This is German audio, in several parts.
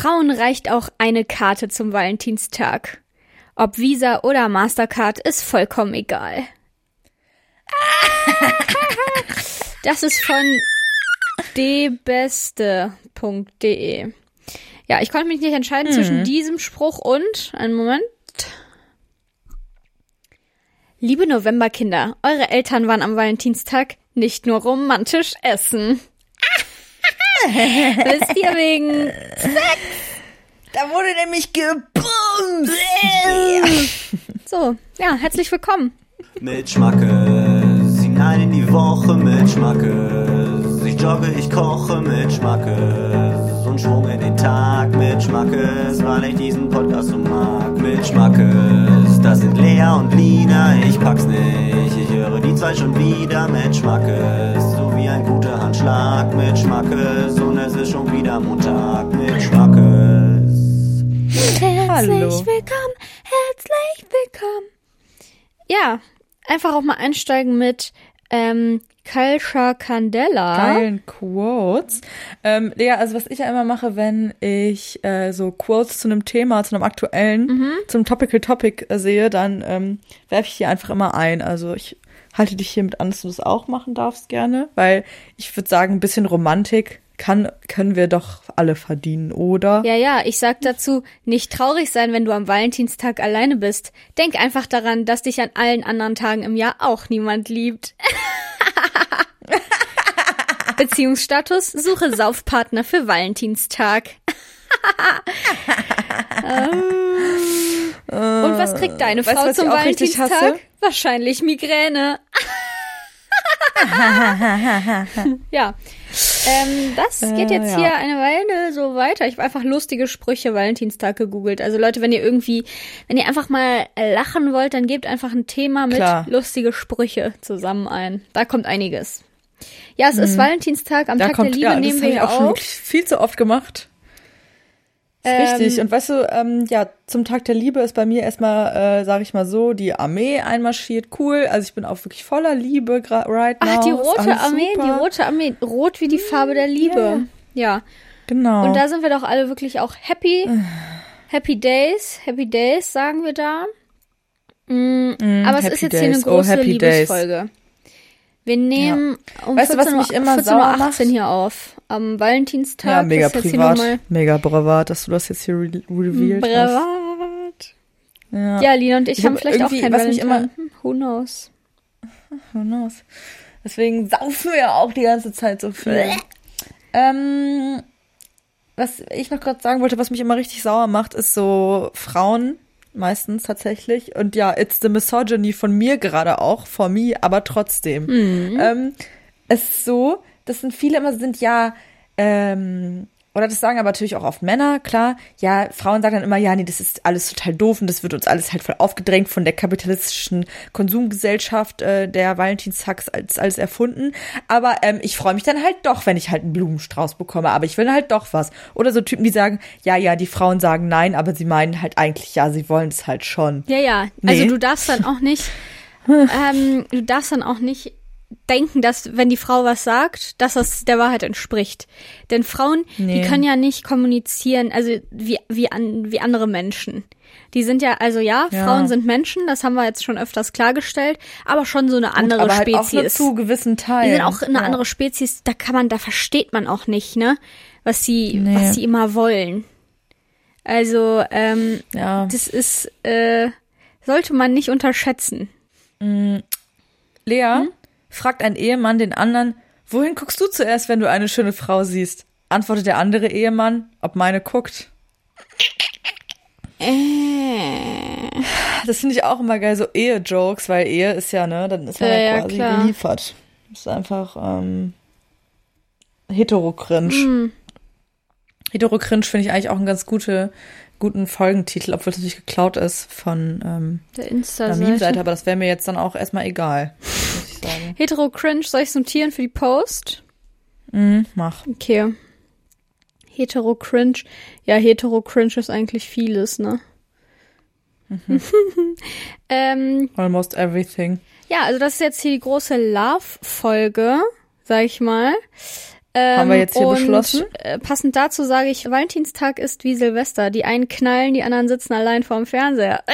Frauen reicht auch eine Karte zum Valentinstag. Ob Visa oder Mastercard ist vollkommen egal. Das ist von debeste.de. Ja, ich konnte mich nicht entscheiden zwischen diesem Spruch und, einen Moment. Liebe Novemberkinder, eure Eltern waren am Valentinstag nicht nur romantisch essen. Wisst ihr wegen Da wurde nämlich gebumst. So, ja, herzlich willkommen. Mit Schmackes, hinein in die Woche mit Schmackes. Ich jogge, ich koche mit Schmackes. Und Schwung in den Tag mit Schmackes, weil ich diesen Podcast so mag. Mit Schmackes, das sind Lea und Lina, ich pack's nicht. Ich höre die zwei schon wieder mit Schmackes. So wie ein guter Handschlag mit Schmackes. Und es ist schon wieder Montag mit Schmackes. Herzlich Hallo. willkommen, herzlich willkommen. Ja, einfach auch mal einsteigen mit ähm, Culture Candela. Geilen Quotes. Ähm, ja, also was ich ja immer mache, wenn ich äh, so Quotes zu einem Thema, zu einem aktuellen, Mhm. zum Topical Topic äh, sehe, dann ähm, werfe ich die einfach immer ein. Also ich halte dich hiermit an, dass du das auch machen darfst gerne, weil ich würde sagen, ein bisschen Romantik kann, können wir doch alle verdienen, oder? Ja, ja, ich sag dazu, nicht traurig sein, wenn du am Valentinstag alleine bist. Denk einfach daran, dass dich an allen anderen Tagen im Jahr auch niemand liebt. Beziehungsstatus, suche Saufpartner für Valentinstag. Und was kriegt deine Weißt du, Frau zum Valentinstag? Wahrscheinlich Migräne. ja. Ähm, das geht Äh, jetzt ja. hier eine Weile so weiter. Ich habe einfach lustige Sprüche Valentinstag gegoogelt. Also Leute, wenn ihr irgendwie, wenn ihr einfach mal lachen wollt, dann gebt einfach ein Thema mit Klar. lustige Sprüche zusammen ein. Da kommt einiges. Ja, es ist Valentinstag. Am Mhm. Da Tag kommt, der Liebe ja, das nehmen wir ich hier auch schon viel zu oft gemacht. Ähm, richtig. Und weißt du, ähm, ja, zum Tag der Liebe ist bei mir erstmal, äh, sage ich mal so, die Armee einmarschiert. Cool. Also ich bin auch wirklich voller Liebe right now. Ach, die rote Armee, super. die rote Armee, rot wie die Farbe der Liebe. Ja. Genau. Und da sind wir doch alle wirklich auch happy. Happy Days, Happy Days, sagen wir da. Mm, aber es ist jetzt hier eine Days. Oh, große Happy Days. Wir nehmen um Weißt du, was 14.18 mich immer 14.18 sauer Uhr macht? hier auf. Am Valentinstag. ja, mega privat. Mega privat, dass du das jetzt hier re revealed hast. privat. Ja. Ja, Lina und ich, Ich haben hab vielleicht auch kein was mich Valentine. Hm, Who knows? Who knows? Deswegen saufen wir auch die ganze Zeit so viel. ähm, was ich noch gerade sagen wollte, was mich immer richtig sauer macht, ist so Frauen meistens tatsächlich. Und ja, it's the misogyny von mir gerade auch, for me, aber trotzdem. Ähm, es ist so, das sind viele immer sind ja, ähm, oder das sagen aber natürlich auch oft Männer, klar. Ja, Frauen sagen dann immer, ja, nee, das ist alles total doof und das wird uns alles halt voll aufgedrängt von der kapitalistischen Konsumgesellschaft, äh, der Valentinstag ist als alles erfunden. Aber ähm, ich freue mich dann halt doch, wenn ich halt einen Blumenstrauß bekomme. Aber ich will halt doch was. Oder so Typen, die sagen, ja, ja, die Frauen sagen nein, aber sie meinen halt eigentlich, ja, sie wollen es halt schon. Ja, ja. Also Nee. du darfst dann auch nicht, ähm, du darfst dann auch nicht denken, dass wenn die Frau was sagt, dass das der Wahrheit entspricht. Denn Frauen, die Nee. können ja nicht kommunizieren, also wie wie an wie andere Menschen. Die sind ja, also ja, Ja. Frauen sind Menschen, das haben wir jetzt schon öfters klargestellt, aber schon so eine andere aber halt auch nur Spezies. zu gewissen Teilen. die sind auch eine Ja. andere Spezies, da kann man, da versteht man auch nicht, ne, was sie, Nee. was sie immer wollen. Also, ähm, Ja. das ist, äh, sollte man nicht unterschätzen. Lea Hm? Fragt ein Ehemann den anderen, wohin guckst du zuerst, wenn du eine schöne Frau siehst? Antwortet der andere Ehemann, ob meine guckt. Äh. Das finde ich auch immer geil, so Ehe-Jokes, weil Ehe ist ja, ne, dann ist man Ja, ja, quasi klar. geliefert. Ist einfach ähm, hetero-cringe. Hm. Hetero-cringe finde ich eigentlich auch einen ganz gute, guten Folgentitel, obwohl es natürlich geklaut ist von ähm, Der Insta-Seite. Aber das wäre mir jetzt dann auch erstmal egal. Hetero Cringe, soll ich notieren für die Post? Mhm, mach. Okay. Hetero Cringe. Ja, Hetero Cringe ist eigentlich vieles, ne? ähm, Almost everything. ja, also das ist jetzt hier die große Love-Folge, sag ich mal. Ähm, Haben wir jetzt hier und, beschlossen? Äh, passend dazu sage ich, Valentinstag ist wie Silvester. Die einen knallen, die anderen sitzen allein vorm Fernseher. Äh.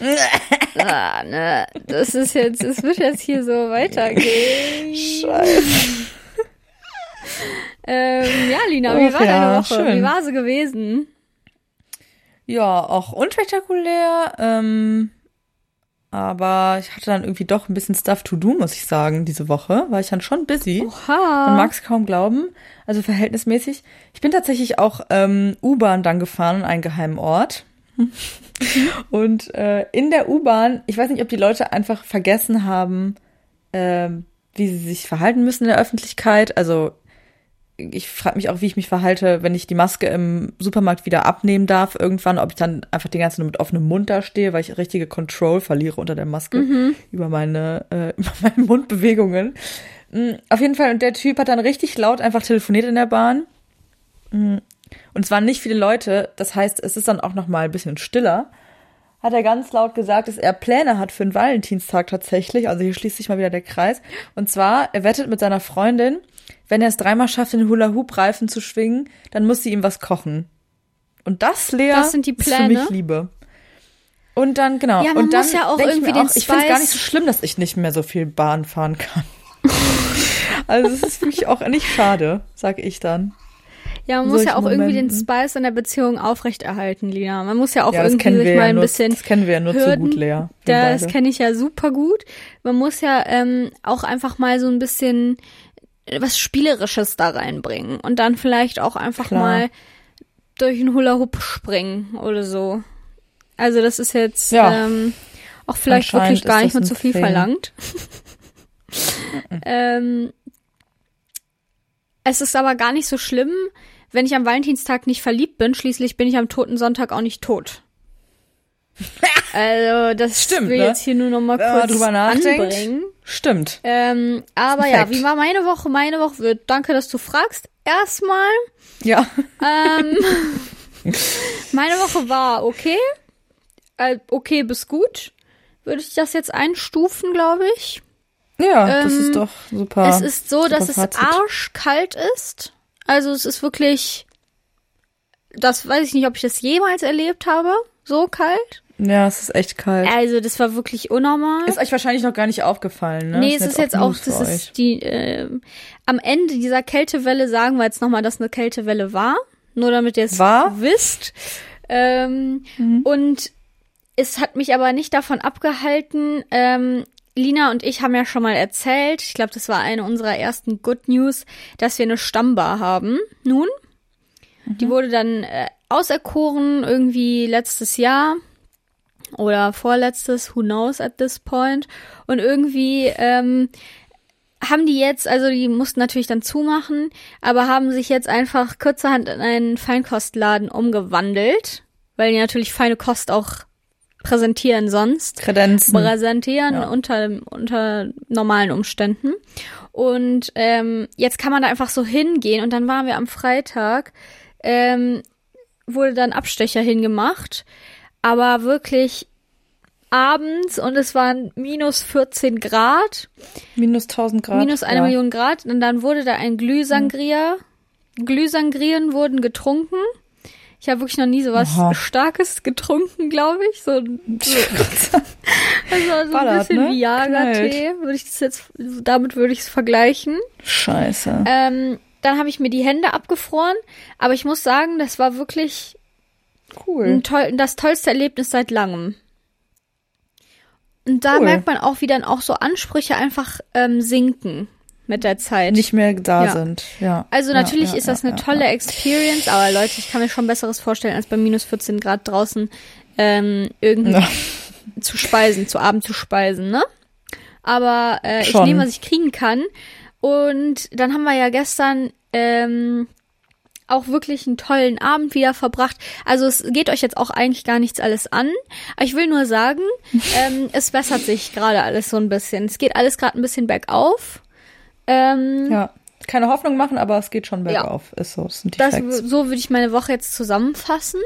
ah, ne, das ist jetzt, es wird jetzt hier so weitergehen. Scheiße. Ähm, ja, Lina, wie Ach war ja, deine Woche? schön. Wie war sie gewesen? Ja, auch unspektakulär. Ähm, aber ich hatte dann irgendwie doch ein bisschen Stuff to do, muss ich sagen, diese Woche. War ich dann schon busy. Oha. Man mag es kaum glauben. Also verhältnismäßig. Ich bin tatsächlich auch ähm, U-Bahn dann gefahren an einen geheimen Ort. Und äh, in der U-Bahn, ich weiß nicht, ob die Leute einfach vergessen haben, ähm, wie sie sich verhalten müssen in der Öffentlichkeit. Also ich frage mich auch, wie ich mich verhalte, wenn ich die Maske im Supermarkt wieder abnehmen darf irgendwann, ob ich dann einfach die ganze Zeit nur mit offenem Mund da stehe, weil ich richtige Control verliere unter der Maske über meine äh, über meine Mundbewegungen. Mm, Auf jeden Fall und der Typ hat dann richtig laut einfach telefoniert in der Bahn. Mm, Und es waren nicht viele Leute, das heißt, es ist dann auch noch mal ein bisschen stiller. Hat er ganz laut gesagt, dass er Pläne hat für den Valentinstag tatsächlich. Also hier schließt sich mal wieder der Kreis. Und zwar, er wettet mit seiner Freundin, wenn er es dreimal schafft, den Hula-Hoop-Reifen zu schwingen, dann muss sie ihm was kochen. Und das, Lea, Das sind die ist für Pläne? mich Liebe. Und dann, genau. Ja, man und dann muss ja auch ich irgendwie mir den auch, Ich finde es gar nicht so schlimm, dass ich nicht mehr so viel Bahn fahren kann. also es ist für mich auch nicht schade, sag ich dann. Ja, man muss ja auch solchen irgendwie den Momenten. Spice in der Beziehung aufrechterhalten, Lina. Man muss ja auch ja, irgendwie sich mal ja ein nur, bisschen das kennen wir ja nur zu Hürden. gut, Lea. Das kenne ich ja super gut. Man muss ja ähm, auch einfach mal so ein bisschen was Spielerisches da reinbringen und dann vielleicht auch einfach Klar. mal durch einen Hula-Hoop springen oder so. Also das ist jetzt Ja. ähm, auch vielleicht wirklich gar nicht mehr zu viel Thing. verlangt. ähm, es ist aber gar nicht so schlimm, wenn ich am Valentinstag nicht verliebt bin. Schließlich bin ich am Toten Sonntag auch nicht tot. Also, das Stimmt, will ne? jetzt hier nur noch mal kurz drüber nachdenkt. anbringen. Stimmt. Ähm, aber ein ja, wie war meine Woche? Meine Woche wird, danke, dass du fragst. Erstmal, Ja. ähm, meine Woche war okay. Äh, okay bis gut. Würde ich das jetzt einstufen, glaube ich. Ja, das Ähm, ist doch super. es ist so, dass es Fazit. arschkalt ist. Also es ist wirklich, das weiß ich nicht, ob ich das jemals erlebt habe. So kalt. Ja, es ist echt kalt. Also das war wirklich unnormal. Ist euch wahrscheinlich noch gar nicht aufgefallen, ne? Nee, es ist jetzt auch, das euch. ist die, äh, am Ende dieser Kältewelle sagen wir jetzt nochmal, dass eine Kältewelle war. Nur damit ihr es wisst. Ähm, Und es hat mich aber nicht davon abgehalten. Ähm, Lina und ich haben ja schon mal erzählt, ich glaube, das war eine unserer ersten Good News, dass wir eine Stammbar haben. Nun, die wurde dann äh, auserkoren irgendwie letztes Jahr oder vorletztes, who knows at this point. Und irgendwie ähm, haben die jetzt, also die mussten natürlich dann zumachen, aber haben sich jetzt einfach kurzerhand in einen Feinkostladen umgewandelt, weil die natürlich feine Kost auch präsentieren sonst Kredenzen. präsentieren Ja. unter, unter normalen Umständen. Und ähm, jetzt kann man da einfach so hingehen. Und dann waren wir am Freitag, ähm, wurde dann Abstecher hingemacht, aber wirklich abends und es waren minus 14 Grad, Minus 1000 Grad. minus eine ja. Million Grad. Und dann wurde da ein Glühsangria, Glühsangrien wurden getrunken. Ich habe wirklich noch nie sowas Aha. Starkes getrunken, glaube ich. So, so also so ein Ballert, bisschen ne? Viagra-Tee, würde ich das jetzt, damit würde ich es vergleichen. Scheiße. Ähm, dann habe ich mir die Hände abgefroren, aber ich muss sagen, das war wirklich cool. toll, das tollste Erlebnis seit langem. Und da Cool. merkt man auch, wie dann auch so Ansprüche einfach ähm, sinken mit der Zeit. Nicht mehr da Ja. sind. Ja. Also ja, natürlich ja, ist das eine tolle. Experience, aber Leute, ich kann mir schon Besseres vorstellen, als bei minus 14 Grad draußen ähm, irgendwie zu speisen, zu Abend zu speisen, ne? Aber äh, ich nehme, was ich kriegen kann. Und dann haben wir ja gestern ähm, auch wirklich einen tollen Abend wieder verbracht. Also es geht euch jetzt auch eigentlich gar nichts alles an. Aber ich will nur sagen, ähm, es bessert sich gerade alles so ein bisschen. Es geht alles gerade ein bisschen bergauf. Ähm, Ja. Keine Hoffnung machen, aber es geht schon bergauf. Ist so. Sind die das, so würde ich meine Woche jetzt zusammenfassen.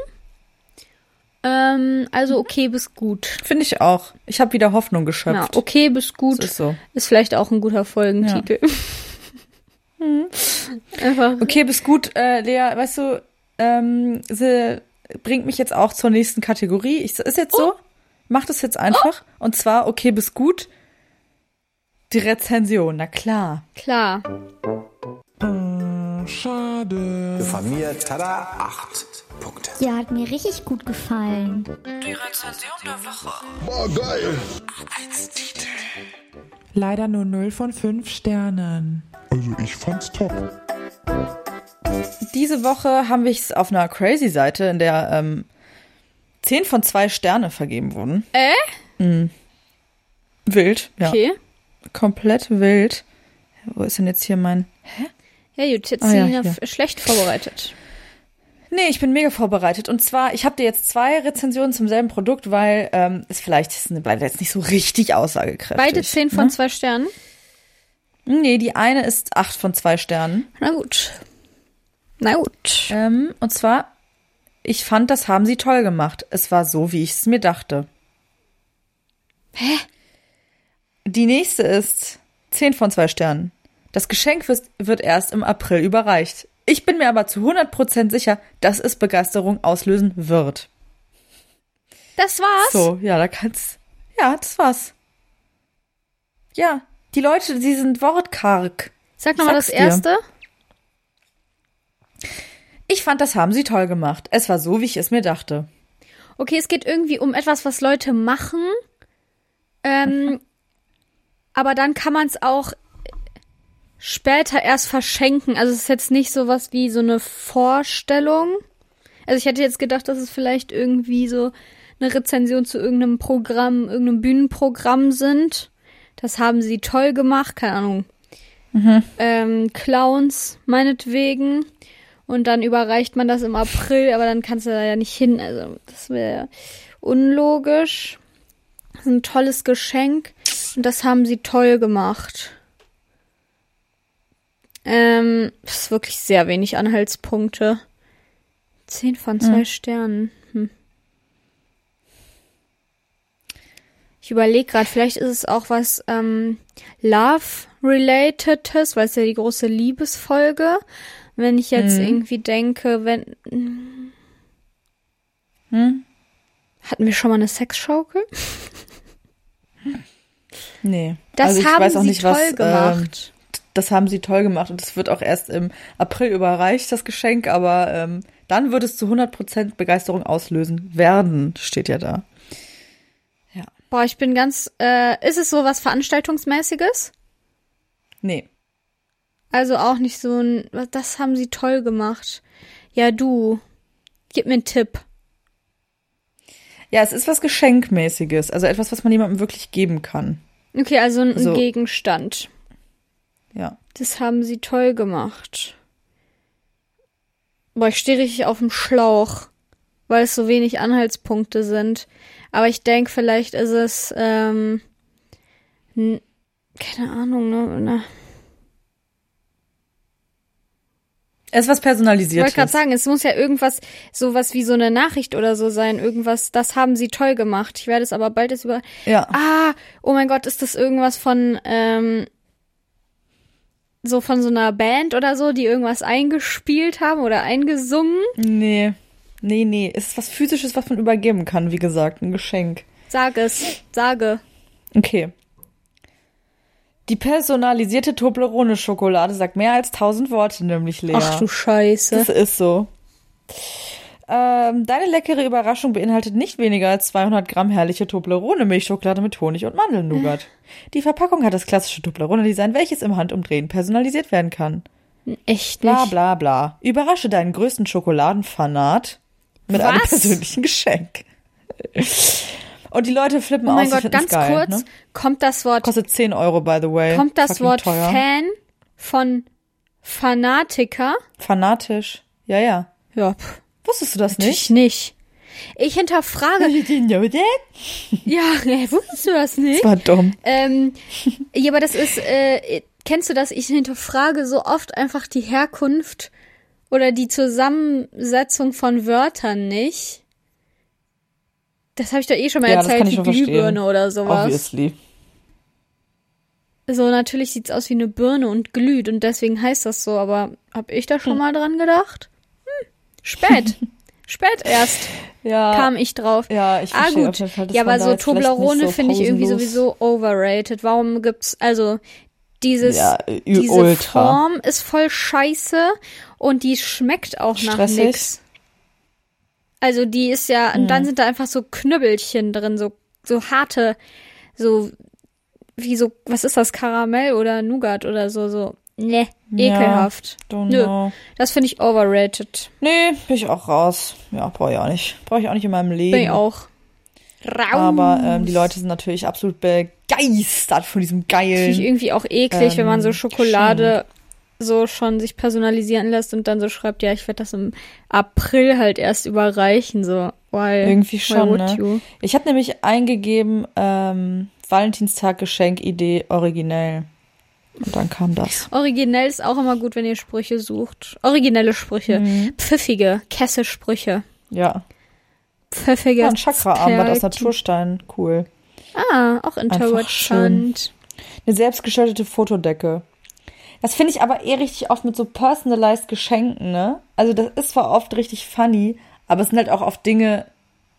Ähm, also okay bis gut. Finde ich auch. Ich habe wieder Hoffnung Ja, geschöpft. okay bis gut Das ist so. ist vielleicht auch ein guter Folgentitel. Einfach. Okay, bis gut, äh, Lea, weißt du, ähm, sie bringt mich jetzt auch zur nächsten Kategorie. Ich, ist jetzt so? Mach das jetzt einfach. Und zwar, okay, bis gut. Die Rezension, na klar. Klar. Schade. Von mir, tada, acht Punkte. Ja, hat mir richtig gut gefallen. Leider nur 0 von 5 Sternen. Also ich fand's top. Diese Woche haben wir es auf einer Crazy-Seite, in der ähm, 10 von 2 Sterne vergeben wurden. Äh? Wild, ja. Okay. Komplett wild. Wo ist denn jetzt hier mein. Ja, gut, jetzt Ah, ja, sind f- schlecht vorbereitet. Nee, ich bin mega vorbereitet. Und zwar, ich habe dir jetzt zwei Rezensionen zum selben Produkt, weil ähm, es vielleicht ist eine- leider jetzt nicht so richtig aussagekräftig. Beide 10 von ne? 2 Sternen. Nee, die eine ist 8 von 2 Sternen. Na gut. Na gut. Ähm, und zwar, ich fand, das haben sie toll gemacht. Es war so, wie ich es mir dachte. Hä? Die nächste ist 10 von 2 Sternen. Das Geschenk wird, wird erst im April überreicht. Ich bin mir aber zu 100% sicher, dass es Begeisterung auslösen wird. Das war's. So, ja, da kann's. Ja, das war's. Ja, die Leute, die sind wortkarg. Sag nochmal das dir. erste. Ich fand, das haben sie toll gemacht. Es war so, wie ich es mir dachte. Okay, es geht irgendwie um etwas, was Leute machen. Ähm, aber dann kann man es auch später erst verschenken. Also es ist jetzt nicht sowas wie so eine Vorstellung. Also ich hätte jetzt gedacht, dass es vielleicht irgendwie so eine Rezension zu irgendeinem Programm, irgendeinem Bühnenprogramm sind. Das haben sie toll gemacht, keine Ahnung. Ähm, Clowns, meinetwegen. Und dann überreicht man das im April, aber dann kannst du da ja nicht hin. Also, das wäre unlogisch. Das ist ein tolles Geschenk. Und das haben sie toll gemacht. Ähm, das ist wirklich sehr wenig Anhaltspunkte. Zehn von zwei Sternen. Hm. Ich überlege gerade, vielleicht ist es auch was ähm, Love-relatedes, weil es ja die große Liebesfolge. Wenn ich jetzt irgendwie denke, wenn. Hm? Hatten wir schon mal eine Sexschaukel? Nee. Das also ich haben weiß auch sie nicht, toll was, gemacht. Ähm, das haben sie toll gemacht und es wird auch erst im April überreicht, das Geschenk, aber ähm, dann wird es zu 100% Begeisterung auslösen werden, steht ja da. Boah, ich bin ganz. Äh, ist es so was Veranstaltungsmäßiges? Nee. Also auch nicht so ein. Das haben sie toll gemacht. Ja, du. Gib mir einen Tipp. Ja, es ist was Geschenkmäßiges, also etwas, was man jemandem wirklich geben kann. Okay, also ein So. Gegenstand. Ja. Das haben sie toll gemacht. Boah, ich stehe richtig auf dem Schlauch, weil es so wenig Anhaltspunkte sind. Aber ich denke, vielleicht ist es, ähm, keine Ahnung, ne? ne. Es ist was Ich Personalisiertes. wollte gerade sagen, es muss ja irgendwas, sowas wie so eine Nachricht oder so sein. Irgendwas, das haben sie toll gemacht. Ich werde es aber bald jetzt über. Ja. Ah, oh mein Gott, ist das irgendwas von, ähm, so von so einer Band oder so, die irgendwas eingespielt haben oder eingesungen? Nee. Nee, nee. Es ist was Physisches, was man übergeben kann, wie gesagt. Ein Geschenk. Sag es, sage. Okay. Die personalisierte Toblerone-Schokolade sagt mehr als tausend Worte, nämlich Lea. Ach du Scheiße. Das ist so. Ähm, deine leckere Überraschung beinhaltet nicht weniger als 200 Gramm herrliche Toblerone-Milchschokolade mit Honig und Mandelnougat. Die Verpackung hat das klassische Toblerone-Design, welches im Handumdrehen personalisiert werden kann. Echt Bla nicht. bla bla. Überrasche deinen größten Schokoladenfanat mit einem Was? persönlichen Geschenk. Und die Leute flippen Oh mein aus, Gott, ganz geil, kurz, Ne? kommt das Wort, Kostet 10 Euro, by the way. kommt das Fucking Wort teuer. Fan von Fanatiker? Fanatisch. Ja, ja. Ja, pff, Wusstest du das natürlich nicht? nicht. Ich hinterfrage, ja, ja, wusstest du das nicht? Das war dumm. Ähm, ja, aber das ist, äh, kennst du das? Ich hinterfrage so oft einfach die Herkunft oder die Zusammensetzung von Wörtern nicht. Das habe ich doch eh schon mal Ja, erzählt, verstehen. Glühbirne oder sowas. Obviously. so natürlich sieht's aus wie eine Birne und glüht und deswegen heißt das so, aber hab ich da schon mal dran gedacht? Hm, spät. spät erst Ja. kam ich drauf. Ja, ich ah, verstehe gut. auf Fall, ja, aber so Toblerone so finde ich irgendwie sowieso overrated. Warum gibt's, also, dieses, Ja, diese ultra. Form ist voll scheiße und die schmeckt auch nach Stressig. nix. Also die ist ja, und dann sind da einfach so Knüppelchen drin, so, so harte, so, wie so, was ist das, Karamell oder Nougat oder so, so, ne, Ja, ekelhaft. don't Nö, know. das finde ich overrated. Nee, bin ich auch raus. Ja, brauche ich auch nicht. Brauche ich auch nicht in meinem Leben. Bin ich auch. Raus. Aber ähm, die Leute sind natürlich absolut begeistert von diesem Finde ich geilen. irgendwie auch eklig, wenn man so ähm, Schokolade so schon sich personalisieren lässt und dann so schreibt, ja, ich werde das im April halt erst überreichen, so. Why, Irgendwie schon, ne? you? Ich habe nämlich eingegeben, ähm, Valentinstag Geschenkidee originell. Und dann kam das. Originell ist auch immer gut, wenn ihr Sprüche sucht. Originelle Sprüche. Mhm. Pfiffige, Kesse-Sprüche. Ja. Pfiffige. ja ein Chakra-Armband aus Sperti- Naturstein. Cool. Ah, auch interessant. Eine selbstgestaltete Fotodecke. Das finde ich aber eher richtig oft mit so personalized Geschenken, ne? Also das ist zwar oft richtig funny, aber es sind halt auch oft Dinge,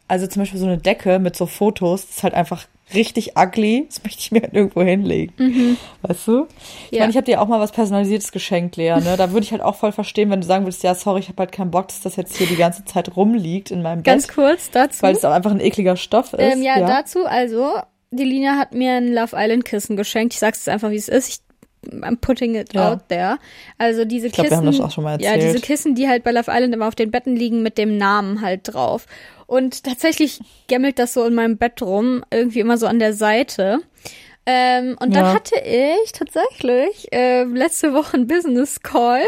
also zum Beispiel so eine Decke mit so Fotos, das ist halt einfach richtig ugly. Das möchte ich mir halt irgendwo hinlegen. Weißt du? Ich Ja. meine, ich habe dir auch mal was Personalisiertes geschenkt, Lea, ne? Da würde ich halt auch voll verstehen, wenn du sagen würdest, ja, sorry, ich habe halt keinen Bock, dass das jetzt hier die ganze Zeit rumliegt in meinem Ganz Bett, kurz dazu. weil es auch einfach ein ekliger Stoff ist. Ähm, ja, dazu, also, die Lina hat mir ein Love Island Kissen geschenkt. Ich sag's jetzt einfach, wie es ist. Ich, I'm putting it Ja. out there. Also diese Ich glaub, Kissen. wir haben das auch schon mal Ja, erzählt. diese Kissen, die halt bei Love Island immer auf den Betten liegen mit dem Namen halt drauf. Und tatsächlich gemmelt das so in meinem Bett rum, irgendwie immer so an der Seite. Ähm, und dann Ja. hatte ich tatsächlich äh, letzte Woche einen Business Call.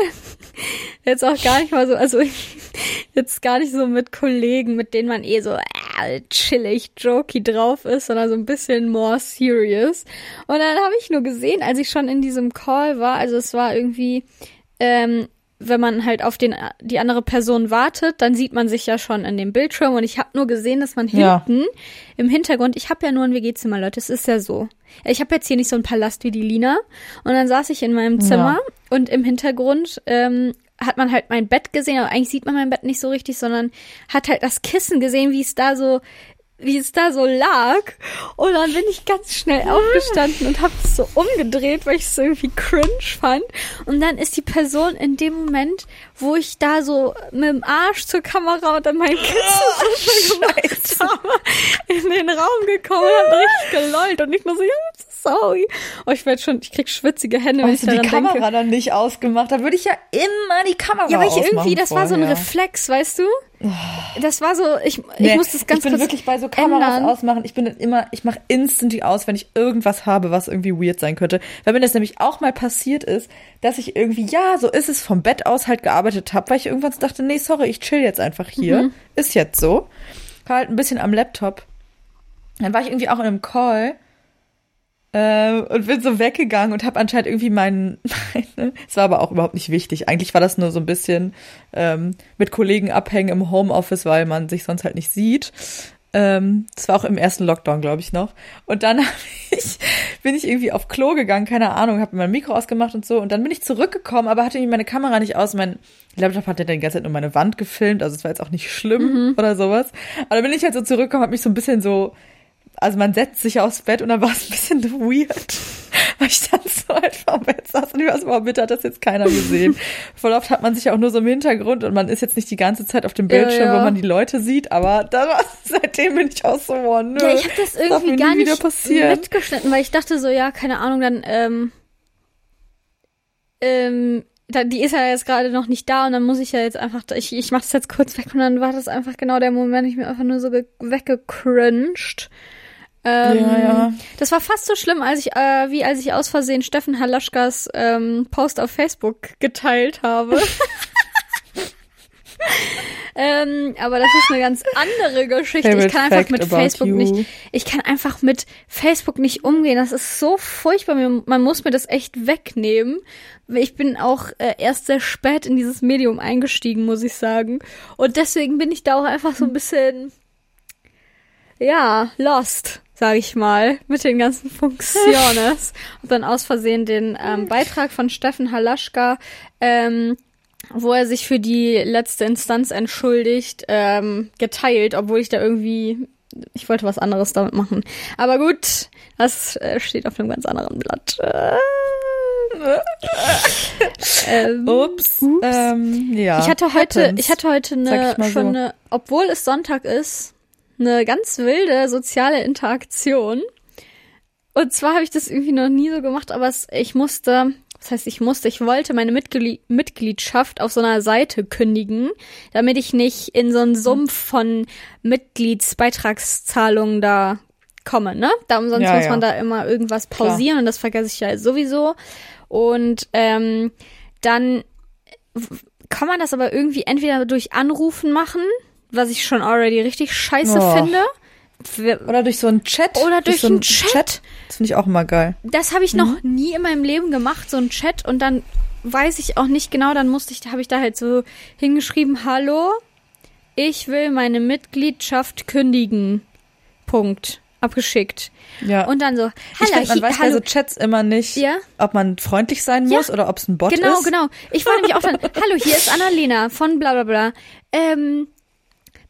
Jetzt auch gar nicht mal so, also jetzt gar nicht so mit Kollegen, mit denen man eh so äh, chillig, jokey drauf ist, sondern so ein bisschen more serious. Und dann habe ich nur gesehen, als ich schon in diesem Call war, also es war irgendwie, ähm, wenn man halt auf den die andere Person wartet, dann sieht man sich ja schon in dem Bildschirm und ich habe nur gesehen, dass man Ja. hinten im Hintergrund, ich habe ja nur ein WG-Zimmer, Leute, es ist ja so. Ich habe jetzt hier nicht so einen Palast wie die Lina und dann saß ich in meinem Zimmer und im Hintergrund ähm, hat man halt mein Bett gesehen, aber eigentlich sieht man mein Bett nicht so richtig, sondern hat halt das Kissen gesehen, wie es da so wie es da so lag. Und dann bin ich ganz schnell aufgestanden und habe es so umgedreht, weil ich es irgendwie cringe fand. Und dann ist die Person in dem Moment, wo ich da so mit dem Arsch zur Kamera und dann mein Kissen so gemacht habe, in den Raum gekommen und richtig gelollt. Und ich nur so, ja, sorry. Oh, ich werde schon, ich krieg schwitzige Hände, wenn ich daran die Kamera denke. dann nicht ausgemacht? Da würde ich ja immer die Kamera Ja, weil ich irgendwie, das war so ein vorher. Reflex, weißt du? Das war so, ich, ich Nee, muss das ganz ich bin kurz wirklich bei so Kameras ändern. ausmachen. Ich bin dann immer, ich mache instantly aus, wenn ich irgendwas habe, was irgendwie weird sein könnte. Weil mir das nämlich auch mal passiert ist, dass ich irgendwie, ja, so ist es, vom Bett aus halt gearbeitet habe, weil ich irgendwann dachte, nee, sorry, ich chill jetzt einfach hier. Mhm. Ist jetzt so. War halt ein bisschen am Laptop. Dann war ich irgendwie auch in einem Call ähm, und bin so weggegangen und habe anscheinend irgendwie meinen, meine, es war aber auch überhaupt nicht wichtig. Eigentlich war das nur so ein bisschen ähm, mit Kollegen abhängen im Homeoffice, weil man sich sonst halt nicht sieht. Ähm, das war auch im ersten Lockdown, glaube ich, noch. Und dann ich, bin ich irgendwie auf Klo gegangen, keine Ahnung, habe mein Mikro ausgemacht und so. Und dann bin ich zurückgekommen, aber hatte irgendwie meine Kamera nicht aus. Mein Laptop hat ja die ganze Zeit nur meine Wand gefilmt, also es war jetzt auch nicht schlimm oder sowas. Aber dann bin ich halt so zurückgekommen, habe mich so ein bisschen so also man setzt sich aufs Bett und dann war es ein bisschen weird, weil ich dann so einfach am Bett saß und ich war so, oh, bitte hat das jetzt keiner gesehen. Voll oft hat man sich auch nur so im Hintergrund und man ist jetzt nicht die ganze Zeit auf dem Bildschirm, Ja, ja. wo man die Leute sieht, aber dann war, seitdem bin ich auch so, oh, nö. Ja, ich habe das irgendwie gar nicht passieren. mitgeschnitten, weil ich dachte so, ja, keine Ahnung, dann, ähm, ähm, da, die ist ja jetzt gerade noch nicht da und dann muss ich ja jetzt einfach, ich, ich mach das jetzt kurz weg und dann war das einfach genau der Moment, ich mir einfach nur so ge- weggecringed. Ähm, Ja, ja. Das war fast so schlimm, als ich, äh, wie als ich aus Versehen Steffen Halaschkas ähm, Post auf Facebook geteilt habe. ähm, aber das ist eine ganz andere Geschichte. Favorite ich kann einfach mit Facebook you. nicht, ich kann einfach mit Facebook nicht umgehen. Das ist so furchtbar. Man muss mir das echt wegnehmen. Ich bin auch äh, erst sehr spät in dieses Medium eingestiegen, muss ich sagen. Und deswegen bin ich da auch einfach so ein bisschen, ja, lost, sage ich mal, mit den ganzen Funktionen und dann aus Versehen den ähm, Beitrag von Steffen Halaschka, ähm, wo er sich für die letzte Instanz entschuldigt, ähm, geteilt, obwohl ich da irgendwie, ich wollte was anderes damit machen. Aber gut, das äh, steht auf einem ganz anderen Blatt. Äh, ähm, Ups. Ähm, ja. ich hatte heute, happens. ich hatte heute eine, schon so. eine, obwohl es Sonntag ist, eine ganz wilde soziale Interaktion. Und zwar habe ich das irgendwie noch nie so gemacht, aber es, ich musste, das heißt, ich musste, ich wollte meine Mitglie Mitgliedschaft auf so einer Seite kündigen, damit ich nicht in so einen Sumpf von Mitgliedsbeitragszahlungen da komme, ne? Da umsonst Ja, muss ja. man da immer irgendwas pausieren und das vergesse ich ja sowieso. Und ähm, dann kann man das aber irgendwie entweder durch Anrufen machen, was ich schon already richtig scheiße Oh. finde. Oder durch so einen Chat. Oder durch so einen Chat. Das finde ich auch immer geil. Das habe ich noch nie in meinem Leben gemacht, so ein Chat. Und dann weiß ich auch nicht genau, dann musste ich, habe ich da halt so hingeschrieben, hallo, ich will meine Mitgliedschaft kündigen. Punkt. Abgeschickt. Ja. Und dann so, ich hallo, finde, man hi- weiß bei hallo. so Chats immer nicht, Ja. ob man freundlich sein muss oder ob es ein Bot Genau, ist. genau. Ich war nämlich auch dann, hallo, hier ist Annalena von bla bla bla. Ähm,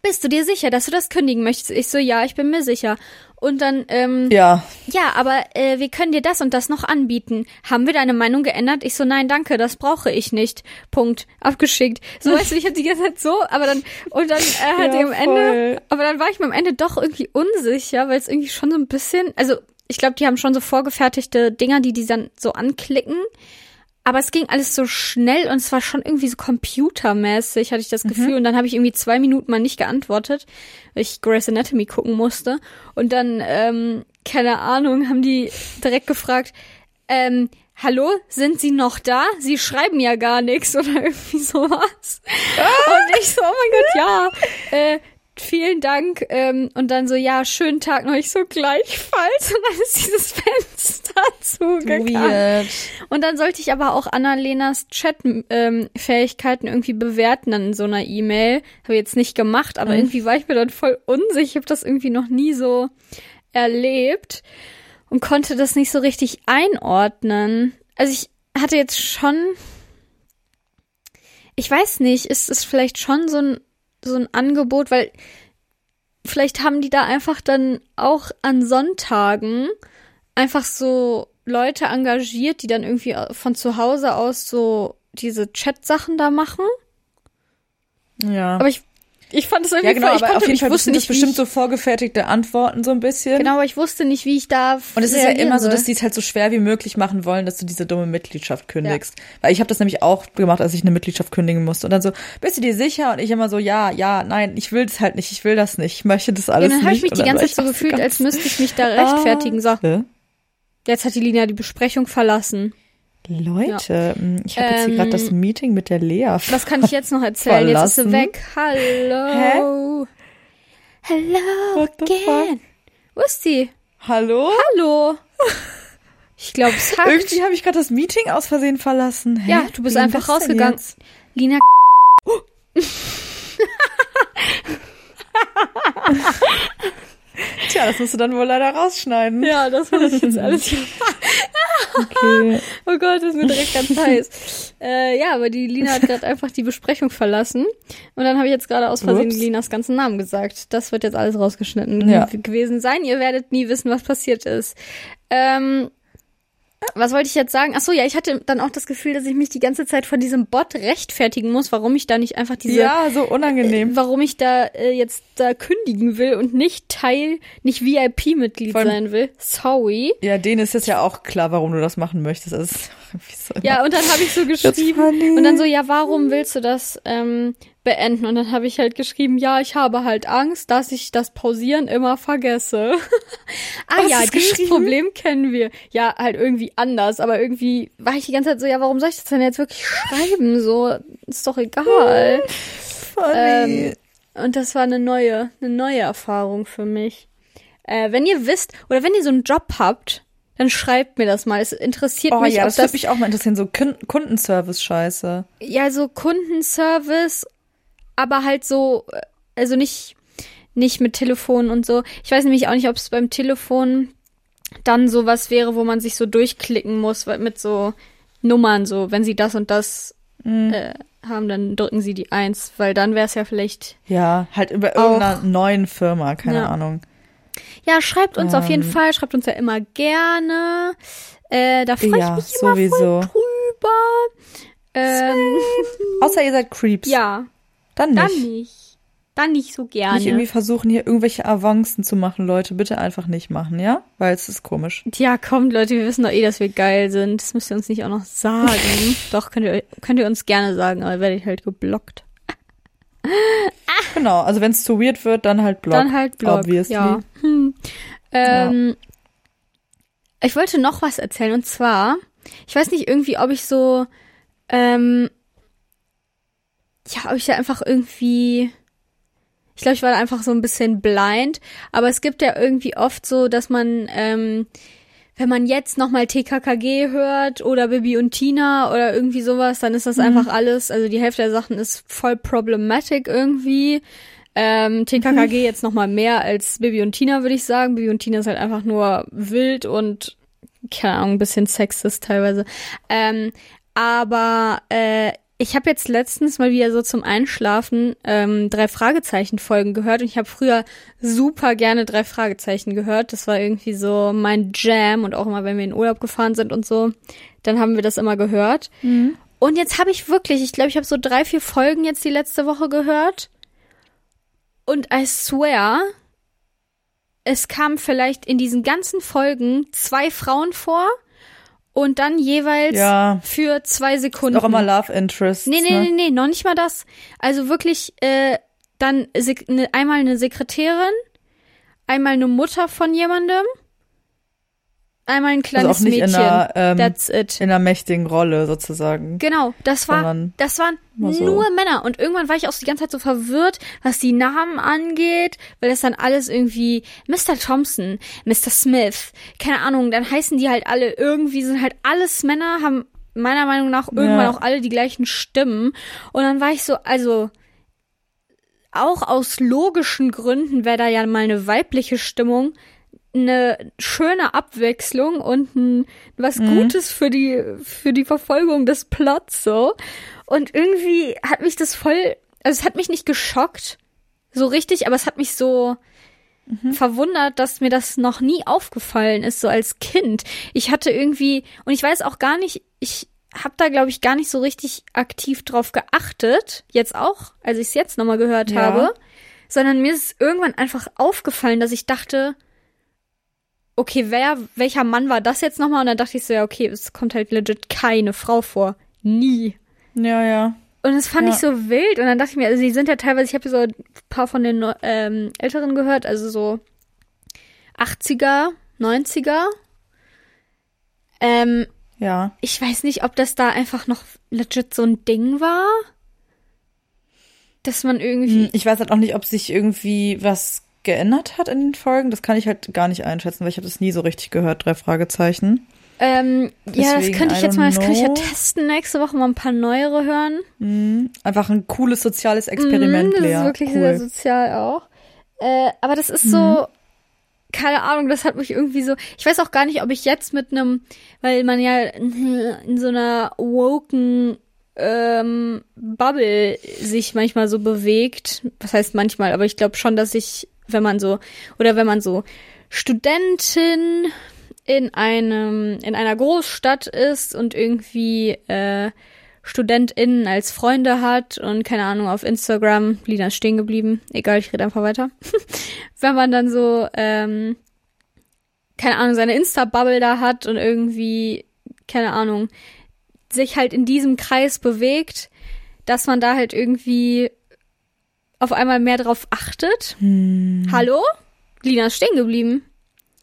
bist du dir sicher, dass du das kündigen möchtest? Ich so, ja, ich bin mir sicher. Und dann, ähm, Ja. ja, aber äh, wir können dir das und das noch anbieten. Haben wir deine Meinung geändert? Ich so, nein, danke, das brauche ich nicht. Punkt. Abgeschickt. So, weißt du, ich hatte die ganze Zeit so, aber dann, und dann äh, halt Ja, am Ende, aber dann war ich mir am Ende doch irgendwie unsicher, weil es irgendwie schon so ein bisschen, also ich glaube, die haben schon so vorgefertigte Dinger, die die dann so anklicken. Aber es ging alles so schnell und es war schon irgendwie so computermäßig, hatte ich das Gefühl. Und dann habe ich irgendwie zwei Minuten mal nicht geantwortet, weil ich Grey's Anatomy gucken musste. Und dann, ähm, keine Ahnung, haben die direkt gefragt, ähm, hallo, sind Sie noch da? Sie schreiben ja gar nichts oder irgendwie sowas. Und ich so, oh mein Gott, ja, äh, vielen Dank. Ähm, und dann so, ja, schönen Tag noch. Ich so, gleichfalls. Und dann ist dieses Fenster Weird. Und dann sollte ich aber auch Annalenas Chat-Fähigkeiten irgendwie bewerten dann in so einer E-Mail. Habe ich jetzt nicht gemacht, aber irgendwie war ich mir dann voll unsicher. Ich habe das irgendwie noch nie so erlebt und konnte das nicht so richtig einordnen. Also ich hatte jetzt schon, ich weiß nicht, ist es vielleicht schon so ein, so ein Angebot, weil vielleicht haben die da einfach dann auch an Sonntagen einfach so Leute engagiert, die dann irgendwie von zu Hause aus so diese Chat-Sachen da machen. Ja. Aber ich, ich fand es irgendwie ja, genau, voll, ich aber konnte, auf jeden ich Fall wusste nicht, bestimmt ich, so vorgefertigte Antworten so ein bisschen. genau, aber ich wusste nicht, wie ich da Und es ist ja immer so, dass die es halt so schwer wie möglich machen wollen, dass du diese dumme Mitgliedschaft kündigst. Weil ich habe das nämlich auch gemacht, als ich eine Mitgliedschaft kündigen musste. Und dann so, bist du dir sicher? Und ich immer so, ja, ja, nein, ich will das halt nicht, ich will das nicht, ich möchte das ja, alles dann habe ich nicht. mich die Und ganze Zeit so gefühlt, als müsste ich mich da rechtfertigen. So, Hä? Jetzt hat die Linia die Besprechung verlassen. Leute, mh, ich habe jetzt hier Ähm, gerade das Meeting mit der Lea. Was kann ich jetzt noch erzählen? Jetzt ist sie Verlassen. weg. Hallo. Hello What again. Wo ist sie? Hallo? Hallo. Ich glaube, es hackt. Irgendwie habe ich gerade das Meeting aus Versehen verlassen. Hä? Ja, du bist Wie einfach rausgegangen. Lina. Tja, das musst du dann wohl leider rausschneiden. Ja, das muss ich jetzt alles hier. Okay. Oh Gott, das ist mir direkt ganz heiß. Äh, ja, aber die Lina hat gerade einfach die Besprechung verlassen. Und dann habe ich jetzt gerade aus Versehen Ups. Linas ganzen Namen gesagt. Das wird jetzt alles rausgeschnitten Ja. gewesen sein. Ihr werdet nie wissen, was passiert ist. Ähm, was wollte ich jetzt sagen? Ach so, ja, ich hatte dann auch das Gefühl, dass ich mich die ganze Zeit von diesem Bot rechtfertigen muss, warum ich da nicht einfach diese Ja, so unangenehm. warum ich da äh, jetzt da kündigen will und nicht Teil, nicht VIP-Mitglied Vor allem- sein will. Sorry. Ja, denen ist jetzt ja auch klar, warum du das machen möchtest. Irgendwie so Ja, und dann habe ich so geschrieben und dann so, ja, warum willst du das ähm, beenden? Und dann habe ich halt geschrieben, ja, ich habe halt Angst, dass ich das Pausieren immer vergesse. ah ja, dieses? Problem kennen wir. Ja, halt irgendwie anders, aber irgendwie war ich die ganze Zeit so, ja, warum soll ich das denn jetzt wirklich schreiben? So, ist doch egal. funny. Ähm, und das war eine neue, eine neue Erfahrung für mich. Äh, wenn ihr wisst oder wenn ihr so einen Job habt, dann schreibt mir das mal. Es interessiert oh mich, ja, ob das das würde mich auch mal interessieren, so Kun- Kundenservice-Scheiße. ja so Kundenservice, aber halt so, äh, also nicht nicht mit Telefon und so. Ich weiß nämlich auch nicht, ob es beim Telefon dann sowas wäre, wo man sich so durchklicken muss, mit so Nummern, so, wenn sie das und das Mhm. äh, haben, dann drücken sie die Eins, weil dann wäre es ja vielleicht. Ja, halt über irgendeiner neuen Firma, keine Ja. Ahnung. Ja, schreibt uns auf jeden Ähm. Fall, schreibt uns ja immer gerne. Äh, da freue Ja, ich mich immer sowieso. voll drüber. Ähm, Außer ihr seid Creeps. ja, Dann dann nicht. nicht. Dann nicht so gerne. Nicht irgendwie versuchen, hier irgendwelche Avancen zu machen, Leute. Bitte einfach nicht machen, ja? Weil es ist komisch. Ja, kommt, Leute, wir wissen doch eh, dass wir geil sind. Das müsst ihr uns nicht auch noch sagen. doch, könnt ihr, könnt ihr uns gerne sagen, aber werde ich halt geblockt. Genau, also wenn es zu weird wird, dann halt Block. Dann halt Blog. Obviously. Ja. Hm. Ähm, Ich wollte noch was erzählen und zwar, ich weiß nicht irgendwie, ob ich so, ähm, ja, ob ich da einfach irgendwie, ich glaube, ich war da einfach so ein bisschen blind, aber es gibt ja irgendwie oft so, dass man, ähm, wenn man jetzt nochmal TKKG hört oder Bibi und Tina oder irgendwie sowas, dann ist das einfach alles, also die Hälfte der Sachen ist voll problematic irgendwie. Ähm, TKKG jetzt nochmal mehr als Bibi und Tina, würde ich sagen. Bibi und Tina ist halt einfach nur wild und, keine Ahnung, ein bisschen sexist teilweise. Ähm, aber äh, ich habe jetzt letztens mal wieder so zum Einschlafen ähm, drei Fragezeichen Folgen gehört und ich habe früher super gerne drei Fragezeichen gehört. Das war irgendwie so mein Jam und auch immer, wenn wir in Urlaub gefahren sind und so, dann haben wir das immer gehört. Und jetzt habe ich wirklich, ich glaube, ich habe so drei, vier Folgen jetzt die letzte Woche gehört. Und I swear, es kamen vielleicht in diesen ganzen Folgen zwei Frauen vor und dann jeweils Ja. für zwei Sekunden. Auch immer Love Interest. Nee, nee, ne? nee, nee, noch nicht mal das. Also wirklich äh, dann ne, einmal eine Sekretärin, einmal eine Mutter von jemandem, einmal ein kleines Also auch nicht in Mädchen. einer, ähm, That's it. In einer mächtigen Rolle sozusagen. Genau, das war, Sondern das waren so. nur Männer. Und irgendwann war ich auch die ganze Zeit so verwirrt, was die Namen angeht, weil das dann alles irgendwie Mr. Thompson, Mr. Smith, keine Ahnung, dann heißen die halt alle irgendwie, sind halt alles Männer, haben meiner Meinung nach irgendwann Ja. auch alle die gleichen Stimmen. Und dann war ich so, also, auch aus logischen Gründen wäre da ja mal eine weibliche Stimmung eine schöne Abwechslung und ein, was Gutes für die für die Verfolgung des Plots so und irgendwie hat mich das voll also es hat mich nicht geschockt so richtig aber es hat mich so verwundert, dass mir das noch nie aufgefallen ist so als Kind. Ich hatte irgendwie und ich weiß auch gar nicht, ich habe da glaube ich gar nicht so richtig aktiv drauf geachtet, jetzt auch, als ich es jetzt nochmal gehört Ja. habe, sondern mir ist irgendwann einfach aufgefallen, dass ich dachte, okay, wer, welcher Mann war das jetzt nochmal? Und dann dachte ich so, ja, okay, es kommt halt legit keine Frau vor. Nie. Ja, ja. Und das fand Ja. ich so wild. Und dann dachte ich mir, also die sind ja teilweise, ich habe so ein paar von den ähm, Älteren gehört, also so 80er, 90er. Ähm, Ja. ich weiß nicht, ob das da einfach noch legit so ein Ding war. Dass man irgendwie. Hm, Ich weiß halt auch nicht, ob sich irgendwie was geändert hat in den Folgen. Das kann ich halt gar nicht einschätzen, weil ich habe das nie so richtig gehört, drei Fragezeichen. Ähm, ja, das könnte ich jetzt mal, das könnte ich ja testen, nächste Woche mal ein paar neuere hören. Einfach ein cooles soziales Experiment, Mhm, das ist wirklich cool. sehr sozial auch. Äh, aber das ist so, keine Ahnung, das hat mich irgendwie so. Ich weiß auch gar nicht, ob ich jetzt mit einem, weil man ja in so einer woken ähm, Bubble sich manchmal so bewegt. Was heißt manchmal, aber ich glaube schon, dass ich, wenn man so, oder wenn man so Studentin in einem, in einer Großstadt ist und irgendwie äh, StudentInnen als Freunde hat und keine Ahnung, auf Instagram, Lina ist stehen geblieben, egal, ich rede einfach weiter. Wenn man dann so, ähm, keine Ahnung, seine Insta-Bubble da hat und irgendwie, keine Ahnung, sich halt in diesem Kreis bewegt, dass man da halt irgendwie auf einmal mehr drauf achtet. Hallo? Lina ist stehen geblieben.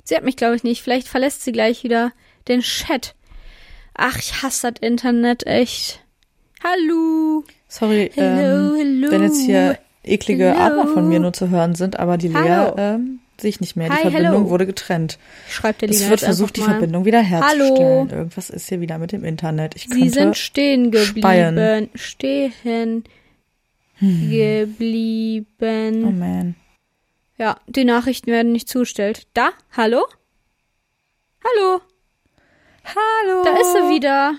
Sie hat mich, glaube ich, nicht. Vielleicht verlässt sie gleich wieder den Chat. Ach, ich hasse das Internet echt. Hallo. Sorry, Hello, ähm, hello. wenn jetzt hier eklige Hello. Atmer von mir nur zu hören sind, aber die Lea ähm, sehe ich nicht mehr. Die Hi, Verbindung hello. wurde getrennt. Schreibt der Lina Es wird versucht, die mal. Verbindung wieder herzustellen. Hallo. Irgendwas ist hier wieder mit dem Internet. Ich Sie sind stehen geblieben. speien. Stehen Hm. Oh geblieben. man. Ja, die Nachrichten werden nicht zugestellt. Da? Hallo? Hallo? Hallo. Da ist sie wieder.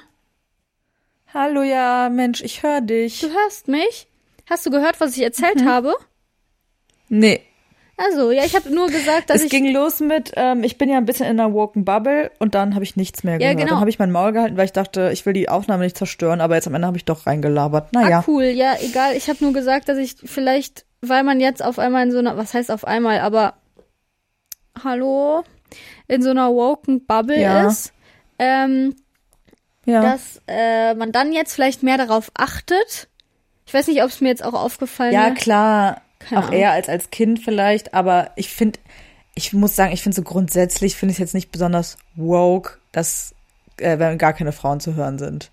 Hallo, ja, Mensch, ich höre dich. Du hörst mich? Hast du gehört, was ich erzählt habe? Nee. Also, ja, ich habe nur gesagt, dass es ich. ging los mit, ähm, ich bin ja ein bisschen in einer woken Bubble und dann habe ich nichts mehr Ja, gehört. genau. Dann habe ich mein Maul gehalten, weil ich dachte, ich will die Aufnahme nicht zerstören, aber jetzt am Ende habe ich doch reingelabert. Naja. Ah, cool, ja, egal. Ich habe nur gesagt, dass ich vielleicht, weil man jetzt auf einmal in so einer, was heißt auf einmal, aber hallo, in so einer woken Bubble Ja. ist, ähm, ja. dass äh, man dann jetzt vielleicht mehr darauf achtet. Ich weiß nicht, ob es mir jetzt auch aufgefallen Ja, ist. klar. Keine auch Ahnung. eher als als Kind vielleicht, aber ich finde, ich muss sagen, ich finde so grundsätzlich finde ich es jetzt nicht besonders woke, dass äh, wenn gar keine Frauen zu hören sind.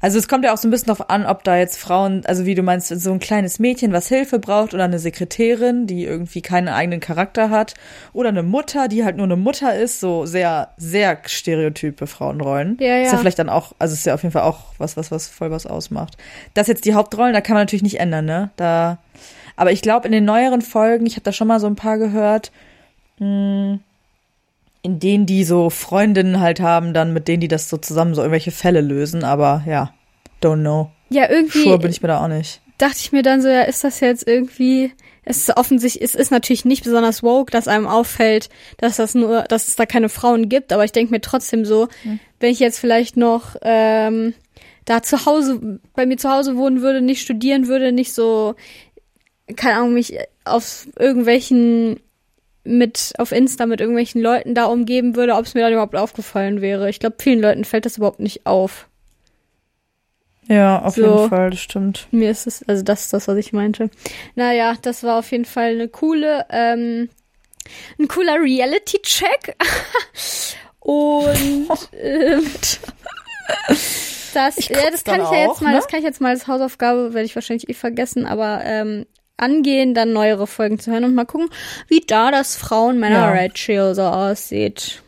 Also es kommt ja auch so ein bisschen darauf an, ob da jetzt Frauen, also wie du meinst, so ein kleines Mädchen, was Hilfe braucht oder eine Sekretärin, die irgendwie keinen eigenen Charakter hat oder eine Mutter, die halt nur eine Mutter ist, so sehr, sehr stereotype Frauenrollen. Ja, Ist ja. ja vielleicht dann auch, also ist ja auf jeden Fall auch was, was, was voll was ausmacht. Das jetzt die Hauptrollen, da kann man natürlich nicht ändern, ne? Da, aber ich glaube, in den neueren Folgen, ich habe da schon mal so ein paar gehört, mh, in denen die so Freundinnen halt haben, dann mit denen die das so zusammen so irgendwelche Fälle lösen, aber ja, don't know. Ja, irgendwie Sure bin ich mir da auch nicht. dachte ich mir dann so, ja, ist das jetzt irgendwie, es ist offensichtlich, es ist natürlich nicht besonders woke, dass einem auffällt, dass das nur, dass es da keine Frauen gibt, aber ich denke mir trotzdem so, wenn ich jetzt vielleicht noch ähm, da zu Hause, bei mir zu Hause wohnen würde, nicht studieren würde, nicht so, keine Ahnung, mich auf irgendwelchen mit auf Insta mit irgendwelchen Leuten da umgeben würde, ob es mir dann überhaupt aufgefallen wäre. Ich glaube, vielen Leuten fällt das überhaupt nicht auf. Ja, auf So. jeden Fall, das stimmt. Mir ist es, also das ist das, was ich meinte. Naja, das war auf jeden Fall eine coole, ähm, ein cooler Reality-Check. Und ähm, das, ja, das kann ich ja jetzt mal, ne? das kann ich jetzt mal als Hausaufgabe, werde ich wahrscheinlich eh vergessen, aber ähm, angehen, dann neuere Folgen zu hören und mal gucken, wie da das Frauen-Männer-Ratio so aussieht.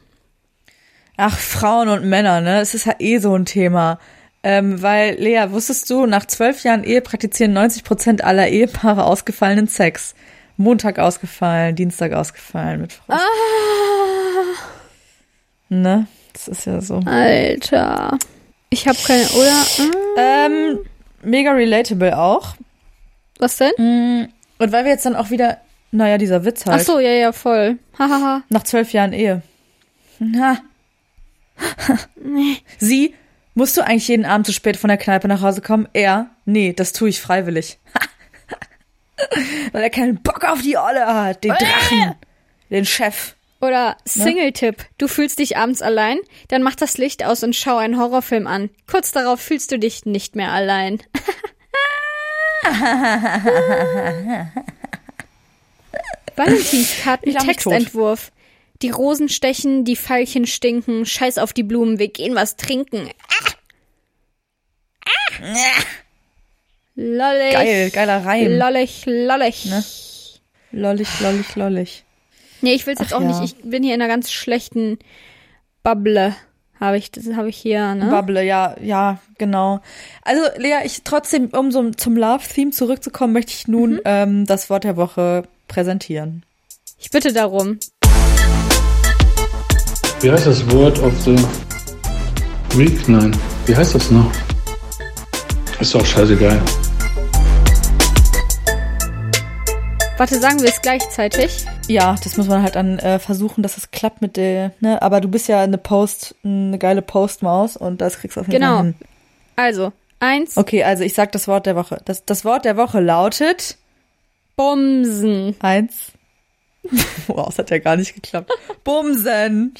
Ach, Frauen und Männer, ne? Es ist ja eh so ein Thema. Ähm, weil, Lea, wusstest du, nach zwölf Jahren Ehe praktizieren 90 Prozent aller Ehepaare ausgefallenen Sex. Montag ausgefallen, Dienstag ausgefallen mit Frau. Ah, Ne? Das ist ja so. Alter. Ich habe keine, oder? Hm, Ähm, mega relatable auch. Was denn? Mm, Und weil wir jetzt dann auch wieder, naja, dieser Witz halt. Ach so, ja, ja, voll. Hahaha. Nach zwölf Jahren Ehe. Na. Sie, musst du eigentlich jeden Abend zu spät von der Kneipe nach Hause kommen? Er, nee, das tue ich freiwillig. Weil er keinen Bock auf die Olle hat, den Drachen, den Chef. Oder Single-Tipp. Du fühlst dich abends allein, dann mach das Licht aus und schau einen Horrorfilm an. Kurz darauf fühlst du dich nicht mehr allein. Valentinskarten. Textentwurf. Die Rosen stechen, die Veilchen stinken, scheiß auf die Blumen, wir gehen was trinken. Ah. Ah. Lollig. Geil, geiler Reim. Lollig, lollig. Ne? Lollig, lollig, lollig. Nee, ich will's jetzt Ach auch ja. nicht. Ich bin hier in einer ganz schlechten Bubble. Habe ich, das habe ich hier, ne? Bubble, ja, ja, genau. Also, Lea, ich trotzdem, um so zum Love-Theme zurückzukommen, möchte ich nun Mhm. ähm, das Wort der Woche präsentieren. Ich bitte darum. Wie heißt das Wort of the Week? Nein. Wie heißt das noch? Ist doch scheißegal. Warte, sagen wir es gleichzeitig. Ja, das muss man halt dann äh, versuchen, dass es klappt mit der, ne? Aber du bist ja eine Post, eine geile Postmaus und das kriegst du auf jeden Genau. Fall hin. Also, eins, Okay, also ich sag das Wort der Woche. Das, das Wort der Woche lautet Bumsen. eins. wow, das hat ja gar nicht geklappt. Bumsen.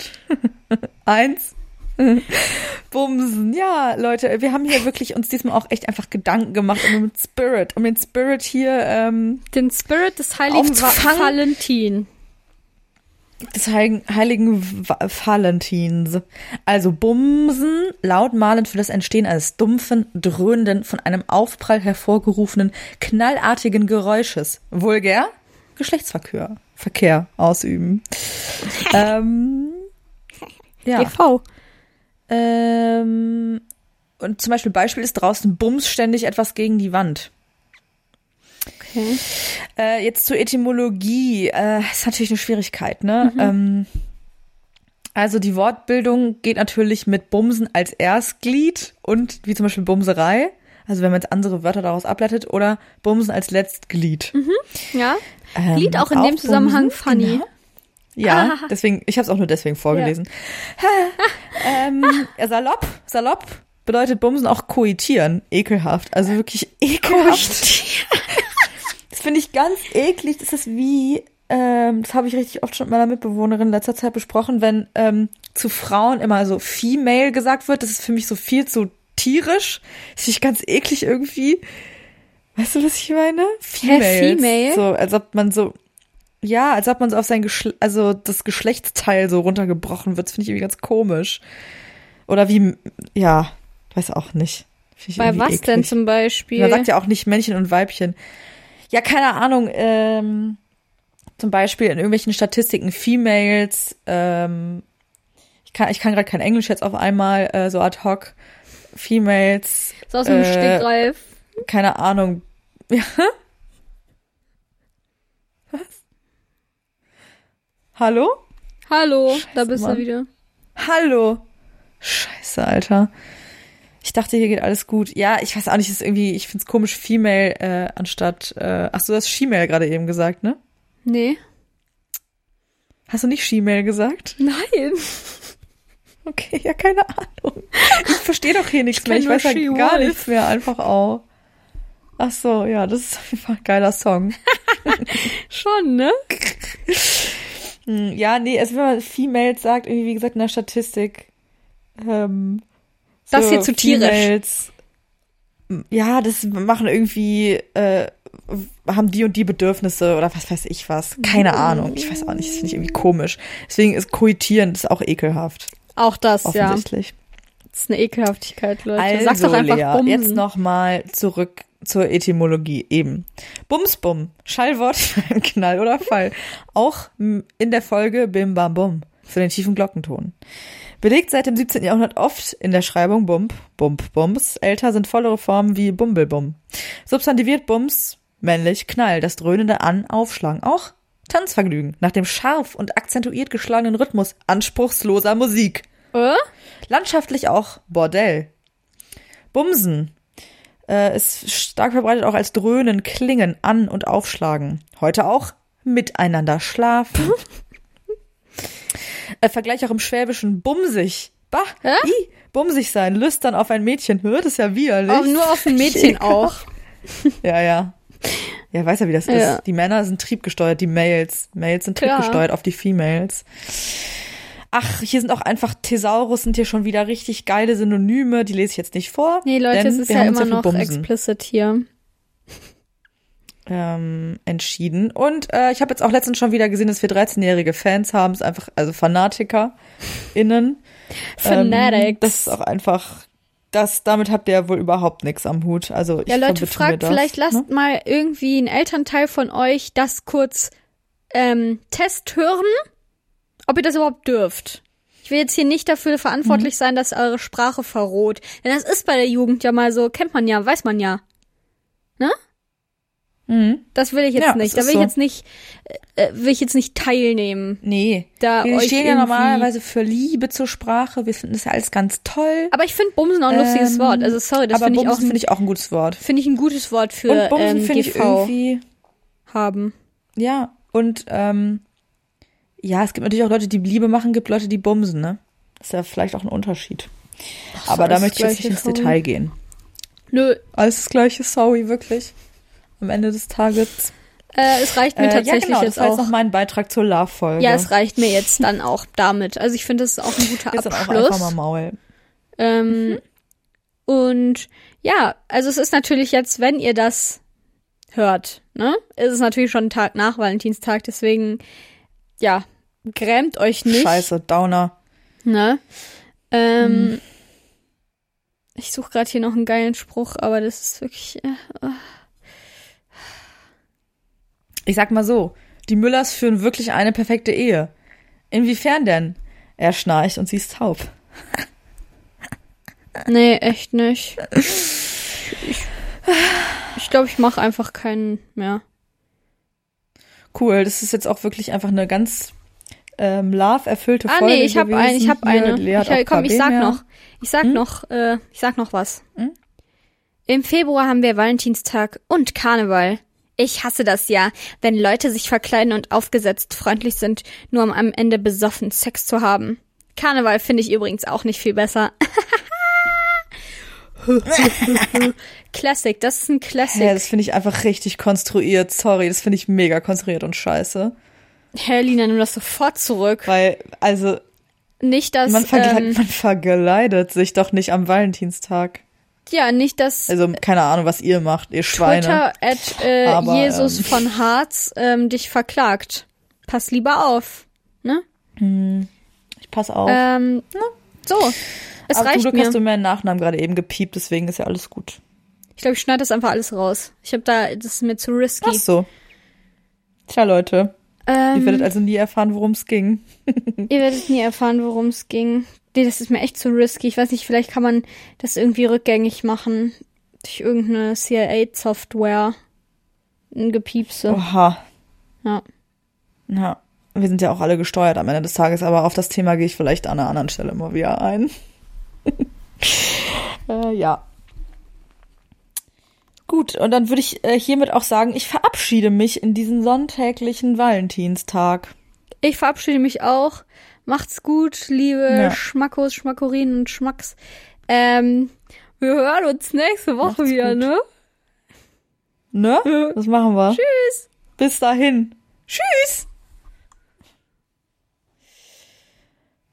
eins. Bumsen. Ja, Leute, wir haben hier wirklich uns diesmal auch echt einfach Gedanken gemacht um den Spirit, um den Spirit hier ähm, Den Spirit des heiligen. Valentin. des heiligen, heiligen Va- Valentins. Also Bumsen, lautmalend für das Entstehen eines dumpfen, dröhnenden, von einem Aufprall hervorgerufenen, knallartigen Geräusches. Vulgär Geschlechtsverkehr Verkehr ausüben. ähm, ja. GV. Ähm, und zum Beispiel Beispiel ist draußen bums ständig etwas gegen die Wand. Okay. Äh, jetzt zur Etymologie. Äh, ist natürlich eine Schwierigkeit, ne? Ähm, also die Wortbildung geht natürlich mit Bumsen als Erstglied und wie zum Beispiel Bumserei. Also wenn man jetzt andere Wörter daraus ableitet oder Bumsen als Letztglied. Ja. Ähm, Lied auch in dem Zusammenhang Bumsen, funny. genau. Ja, Ah. deswegen, ich habe es auch nur deswegen vorgelesen. ähm, ja, salopp, salopp bedeutet Bumsen auch koitieren. Ekelhaft. Also wirklich ekelhaft. das finde ich ganz eklig. Das ist wie, ähm, das habe ich richtig oft schon mit meiner Mitbewohnerin in letzter Zeit besprochen, wenn ähm, zu Frauen immer so female gesagt wird. Das ist für mich so viel zu tierisch. Das finde ich ganz eklig irgendwie. Weißt du, was ich meine? Females. female? So, als ob man so, ja, als ob man so auf sein Geschle also das Geschlechtsteil so runtergebrochen wird. Das finde ich irgendwie ganz komisch. Oder wie, ja, weiß auch nicht. Bei was denn eklig. zum Beispiel? Man sagt ja auch nicht Männchen und Weibchen. Ja, keine Ahnung. Ähm, zum Beispiel in irgendwelchen Statistiken Females. Ähm, ich kann, ich kann gerade kein Englisch jetzt auf einmal äh, so ad hoc. Females. so aus dem äh, Stegreif. Keine Ahnung. Ja. Was? Hallo? Hallo, da Scheiße, bist Mann. du wieder. Hallo. Scheiße, Alter. Ich dachte, hier geht alles gut. Ja, ich weiß auch nicht, ist irgendwie, ich find's komisch, Female äh, anstatt, äh, ach so, du hast She-Mail gerade eben gesagt, ne? Nee. Hast du nicht She-Mail gesagt? Nein. Okay, ja, keine Ahnung. Ich verstehe doch hier nichts Ich mehr. Ich weiß She gar nichts mehr, einfach auch. Ach so, ja, das ist auf jeden Fall ein geiler Song. Schon, ne? Hm, Ja, nee, also wenn man Females sagt, irgendwie, wie gesagt, in der Statistik, ähm, Das hier zu tierisch. Females, ja, das machen irgendwie, äh, haben die und die Bedürfnisse oder was weiß ich was. Keine Ahnung. Ich weiß auch nicht, das finde ich irgendwie komisch. Deswegen ist Koitieren das ist auch ekelhaft, Auch das, ja. offensichtlich. Das ist eine Ekelhaftigkeit, Leute. Also, Sag's doch einfach Lea, Bumsen. jetzt nochmal zurück zur Etymologie eben. Bumsbum, Schallwort für einen Knall oder Fall. Auch in der Folge Bim Bam Bum für den tiefen Glockenton. Belegt seit dem 17. Jahrhundert oft in der Schreibung Bump, Bump, Bums. Älter sind vollere Formen wie Bumbelbum. Substantiviert Bums, männlich, Knall, das dröhnende An, Aufschlagen. Auch Tanzvergnügen, nach dem scharf und akzentuiert geschlagenen Rhythmus anspruchsloser Musik. äh? Landschaftlich auch Bordell. Bumsen äh, ist stark verbreitet auch als Dröhnen, Klingen, An- und Aufschlagen. Heute auch miteinander schlafen. äh, Vergleich auch im Schwäbischen bumsig. Bah, Hä? i, bumsig sein, lüstern auf ein Mädchen. Hört es ja widerlich. Auch nur auf ein Mädchen auch. Ja, ja. Ja, weiß ja, wie das Ja. ist. Die Männer sind triebgesteuert, die Males. Males sind Klar. triebgesteuert auf die Females. Ach, hier sind auch einfach Thesaurus sind hier schon wieder richtig geile Synonyme, die lese ich jetzt nicht vor. Nee, Leute, es ist ja immer noch Bumsen, explicit hier. ähm, entschieden. Und äh, ich habe jetzt auch letztens schon wieder gesehen, dass wir 13-jährige Fans haben, ist einfach, also FanatikerInnen. Ähm, Fanatics. das ist auch einfach, das, damit habt ihr ja wohl überhaupt nichts am Hut. Also ich Ja, Leute, fragt, das, vielleicht lasst ne? mal irgendwie ein Elternteil von euch das kurz ähm, Test hören, ob ihr das überhaupt dürft. Ich will jetzt hier nicht dafür verantwortlich Mhm. sein, dass eure Sprache verroht. Denn das ist bei der Jugend ja mal so, kennt man ja, weiß man ja. Ne? Mhm. Das will ich jetzt Ja, nicht. Da will ich so. jetzt nicht, äh, will ich jetzt nicht teilnehmen. Nee. Da wir stehen ja normalerweise für Liebe zur Sprache. Wir finden das ja alles ganz toll. Aber ich finde Bumsen auch ein lustiges Ähm, Wort. Also sorry, das finde ich, auch finde ich auch ein gutes Wort. finde ich ein gutes Wort für Und Bumsen ähm, finde ich irgendwie, haben. ja, und ähm, ja, es gibt natürlich auch Leute, die Liebe machen, gibt Leute, die bumsen, ne? ist ja vielleicht auch ein Unterschied. Aber da möchte ich jetzt nicht ins sorry. Detail gehen. Nö, Alles das gleiche, sorry, wirklich. Am Ende des Tages. äh, es reicht mir Äh, ja, tatsächlich genau, jetzt das war auch. jetzt noch mein Beitrag zur Love-Folge. Ja, es reicht mir jetzt dann auch damit. Also ich finde, das ist auch ein guter Jetzt dann auch einfach Abschluss. mal Maul. Ähm, Mhm. Und ja, also es ist natürlich jetzt, wenn ihr das hört, ne, ist es natürlich schon ein Tag nach Valentinstag, deswegen, ja, grämt euch nicht. Scheiße, Downer. Ne? Ähm, Mhm. Ich suche gerade hier noch einen geilen Spruch, aber das ist wirklich. Äh, Ich sag mal so, die Müllers führen wirklich eine perfekte Ehe. Inwiefern denn? Er schnarcht und sie ist taub. nee, echt nicht. Ich, ich Ich glaube, ich mache einfach keinen mehr. Cool, das ist jetzt auch wirklich einfach eine ganz ähm, love-erfüllte Ah, Folge nee, ich habe ein, ich habe Hier, eine. Ich, komm, ich sag mehr. noch. Ich sag Hm? noch, äh, ich sag noch was. Hm? Im Februar haben wir Valentinstag und Karneval. Ich hasse das ja, wenn Leute sich verkleiden und aufgesetzt freundlich sind, nur um am Ende besoffen Sex zu haben. Karneval finde ich übrigens auch nicht viel besser. Classic, das ist ein Classic. Ja, das finde ich einfach richtig konstruiert. Sorry, das finde ich mega konstruiert und scheiße. Herr Lina, nimm das sofort zurück. Weil, also, Nicht, dass, man, vergle ähm, man vergeleidet sich doch nicht am Valentinstag. ja, nicht, dass Also, keine Ahnung, was ihr macht, ihr Schweine. Twitter at äh, Aber, Jesus ähm, von Harz ähm, dich verklagt. Pass lieber auf. Ne? Ich pass auf. Ähm, so. Es Aber zum reicht Glück mir. hast du meinen Nachnamen gerade eben gepiept, deswegen ist ja alles gut. Ich glaube, ich schneide das einfach alles raus. Ich habe da, das ist mir zu risky. Ach so. Tja, Leute, Ähm, ihr werdet also nie erfahren, worum es ging. ihr werdet nie erfahren, worum es ging. Nee, das ist mir echt zu risky. Ich weiß nicht, vielleicht kann man das irgendwie rückgängig machen. Durch irgendeine CIA-Software. Ein Gepiepse. Oha. Ja. Ja. Wir sind ja auch alle gesteuert am Ende des Tages, aber auf das Thema gehe ich vielleicht an einer anderen Stelle mal wieder ein. äh, ja. Gut, und dann würde ich äh, hiermit auch sagen, ich verabschiede mich in diesen sonntäglichen Valentinstag. Ich verabschiede mich auch. Macht's gut, liebe Ja. Schmackos, Schmackorinen und Schmacks. Ähm, wir hören uns nächste Woche Macht's wieder, gut. ne? Ne? Das machen wir. Tschüss. Bis dahin. Tschüss.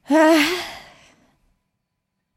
Ah.